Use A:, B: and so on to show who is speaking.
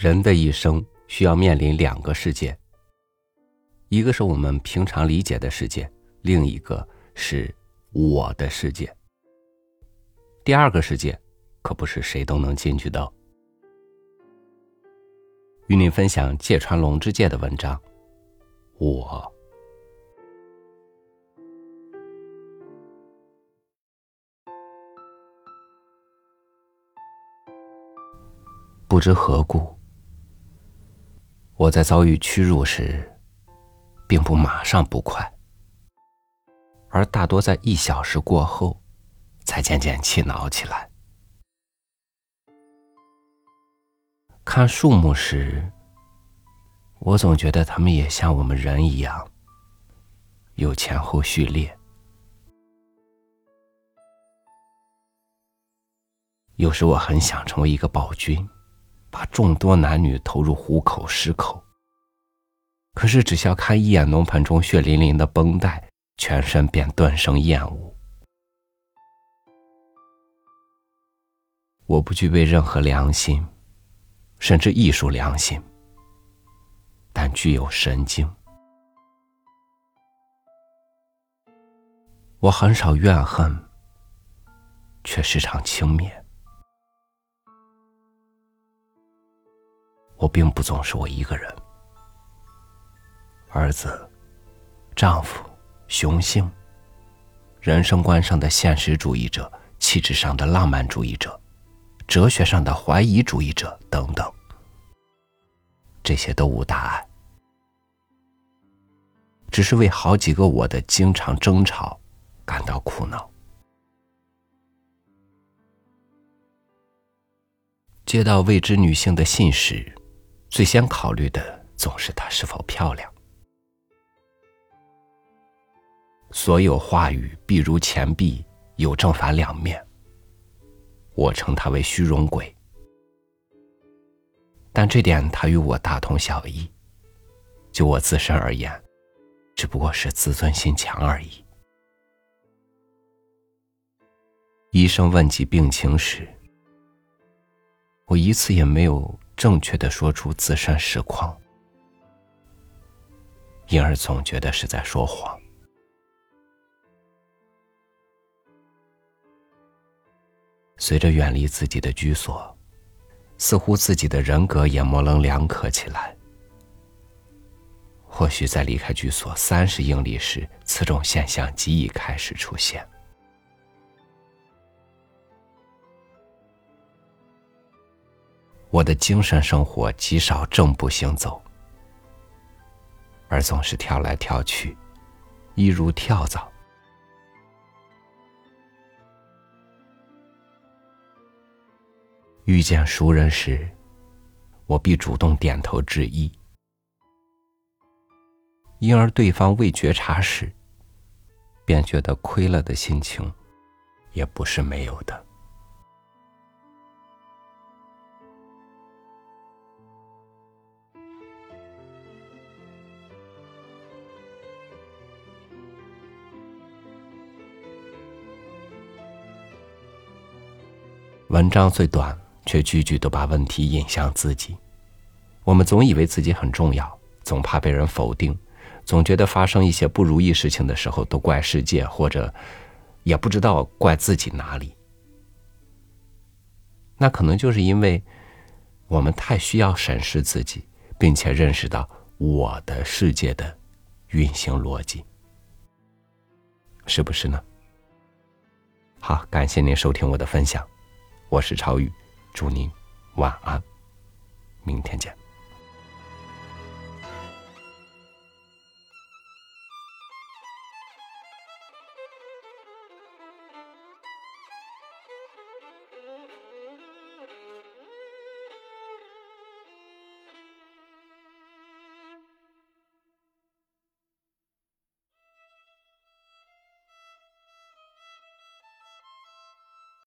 A: 人的一生需要面临两个世界，一个是我们平常理解的世界，另一个是我的世界。第二个世界，可不是谁都能进去的。与您分享芥川龙之介的文章，我不知何故。我在遭遇屈辱时，并不马上不快，而大多在一小时过后，才渐渐气恼起来。看树木时，我总觉得它们也像我们人一样，有前后序列。有时我很想成为一个暴君。把众多男女投入虎口狮口。可是只需要看一眼龙盆中血淋淋的绷带，全身便顿生厌恶。我不具备任何良心，甚至艺术良心，但具有神经。我很少怨恨，却时常轻蔑。并不总是我一个人，儿子、丈夫、雄性、人生观上的现实主义者、气质上的浪漫主义者、哲学上的怀疑主义者等等，这些都无大碍，只是为好几个我的经常争吵感到苦恼。接到未知女性的信时。最先考虑的总是她是否漂亮。所有话语必如钱币，有正反两面。我称他为虚荣鬼，但这点他与我大同小异。就我自身而言，只不过是自尊心强而已。医生问及病情时，我一次也没有。正确的说出自身实况，因而总觉得是在说谎。随着远离自己的居所，似乎自己的人格也模棱两可起来。或许在离开居所三十英里时，此种现象极易开始出现。我的精神生活极少正步行走，而总是跳来跳去，一如跳蚤。遇见熟人时，我必主动点头致意；因而对方未觉察时，便觉得亏了的心情，也不是没有的。文章最短，却句句都把问题引向自己。我们总以为自己很重要，总怕被人否定，总觉得发生一些不如意事情的时候都怪世界，或者也不知道怪自己哪里。那可能就是因为我们太需要审视自己，并且认识到我的世界的运行逻辑，是不是呢？好，感谢您收听我的分享。我是超宇，祝您晚安，明天见。